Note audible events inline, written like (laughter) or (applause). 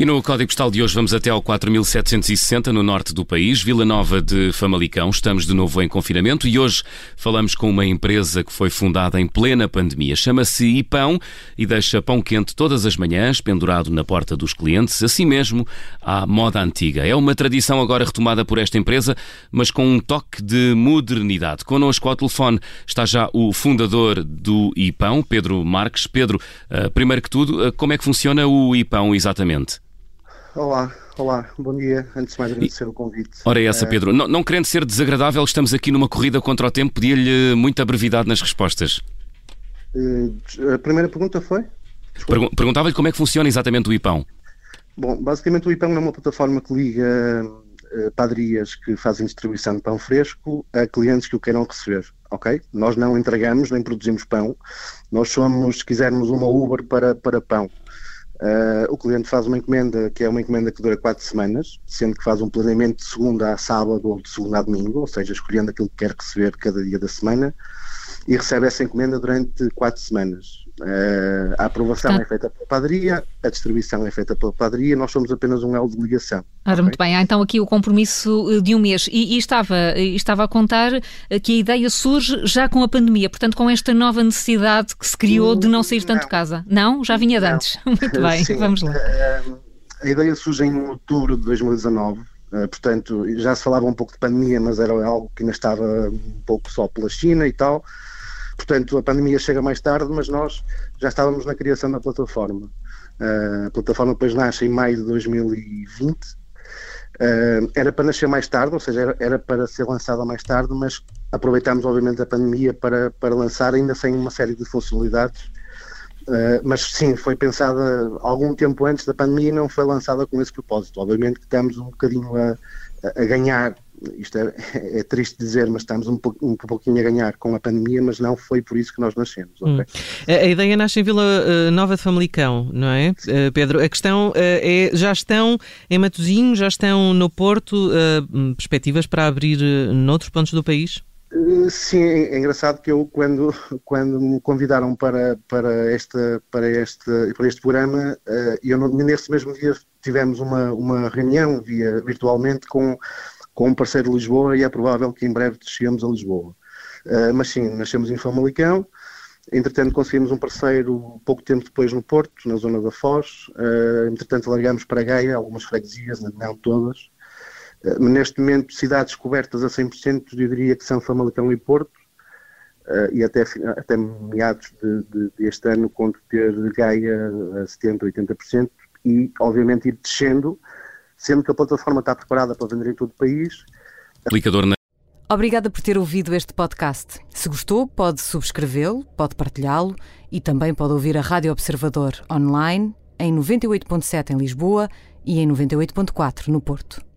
E no código postal de hoje vamos até ao 4760, no norte do país, Vila Nova de Famalicão. Estamos de novo em confinamento e hoje falamos com uma empresa que foi fundada em plena pandemia. Chama-se Ipão e deixa pão quente todas as manhãs, pendurado na porta dos clientes, assim mesmo à moda antiga. É uma tradição agora retomada por esta empresa, mas com um toque de modernidade. Connosco ao telefone está já o fundador do Ipão, Pedro Marques. Pedro, eh, primeiro que tudo, eh, como é que funciona o Ipão exatamente? Olá, olá, bom dia. Antes de mais agradecer o convite. Ora, é essa, Pedro. Não, não, querendo ser desagradável, estamos aqui numa corrida contra o tempo. Pedia-lhe muita brevidade nas respostas. Uh, a primeira pergunta foi? Pergu Perguntava-lhe como é que funciona exatamente o IPão. Bom, basicamente o IPão é uma plataforma que liga uh, padarias que fazem distribuição de pão fresco a clientes que o queiram receber, ok? Nós não entregamos nem produzimos pão. Nós somos, se quisermos, uma Uber para, para pão. Uh, o cliente faz uma encomenda que é uma encomenda que dura quatro semanas, sendo que faz um planeamento de segunda a sábado ou de segunda a domingo, ou seja, escolhendo aquilo que quer receber cada dia da semana, e recebe essa encomenda durante quatro semanas. Uh, a aprovação é feita pela padaria, a distribuição é feita pela padaria, nós somos apenas um elo de ligação. Ora, muito bem, há então aqui o compromisso eh, de um mês. E, e estava, estava a contar que a ideia surge já com a pandemia, portanto, com esta nova necessidade que se criou de não sair tanto de casa. Não? Já vinha de antes. (laughs) Muito (laughs) bem, Sim, vamos lá. Eh, a ideia surge em outubro de 2019. portanto, já se falava um pouco de pandemia, mas era algo que ainda estava um pouco só pela China e tal. Portanto, a pandemia chega mais tarde, mas nós já estávamos na criação da plataforma. Uh, a plataforma depois nasce em maio de 2020. Uh, ah, era para nascer mais tarde, ou seja, era, era, para ser lançada mais tarde, mas aproveitámos obviamente a pandemia para, para lançar ainda sem uma série de funcionalidades. Uh, mas sim, foi pensada algum tempo antes da pandemia e não foi lançada com esse propósito. Obviamente que estamos um bocadinho a, a ganhar isto é, (laughs) é, triste dizer, mas estamos um, um, pouquinho a ganhar com a pandemia, mas não foi por isso que nós nascemos. Hum. A, a, ideia nasce em Vila uh, Nova de Famalicão, não é, uh, Pedro? A questão uh, é, já estão em Matosinho, já estão no Porto, perspectivas para abrir noutros pontos do país? Sim, é engraçado que eu quando, (laughs) quando me convidaram para, para, esta, para, este, para este programa, eu nesse mesmo dia tivemos uma, uma reunião via, virtualmente com com um parceiro de Lisboa e é provável que em breve cheguemos a Lisboa. Uh, mas sim, nascemos em Famalicão, entretanto conseguimos um parceiro pouco tempo depois no Porto, na zona da Foz, uh, entretanto largamos para Gaia, algumas freguesias, não todas. Uh, neste momento, cidades cobertas a 100%, eu diria que são Famalicão e Porto, e até, até meados de, de, deste ano, conto ter Gaia a 70%, 80%, e obviamente ir descendo sendo que a plataforma está preparada para vender em todo o país. Aplicador na... Obrigada por ter ouvido este podcast. Se gostou, pode subscrevê-lo, pode partilhá-lo e também pode ouvir a Rádio Observador online em 98.7 em Lisboa e em 98.4 no Porto.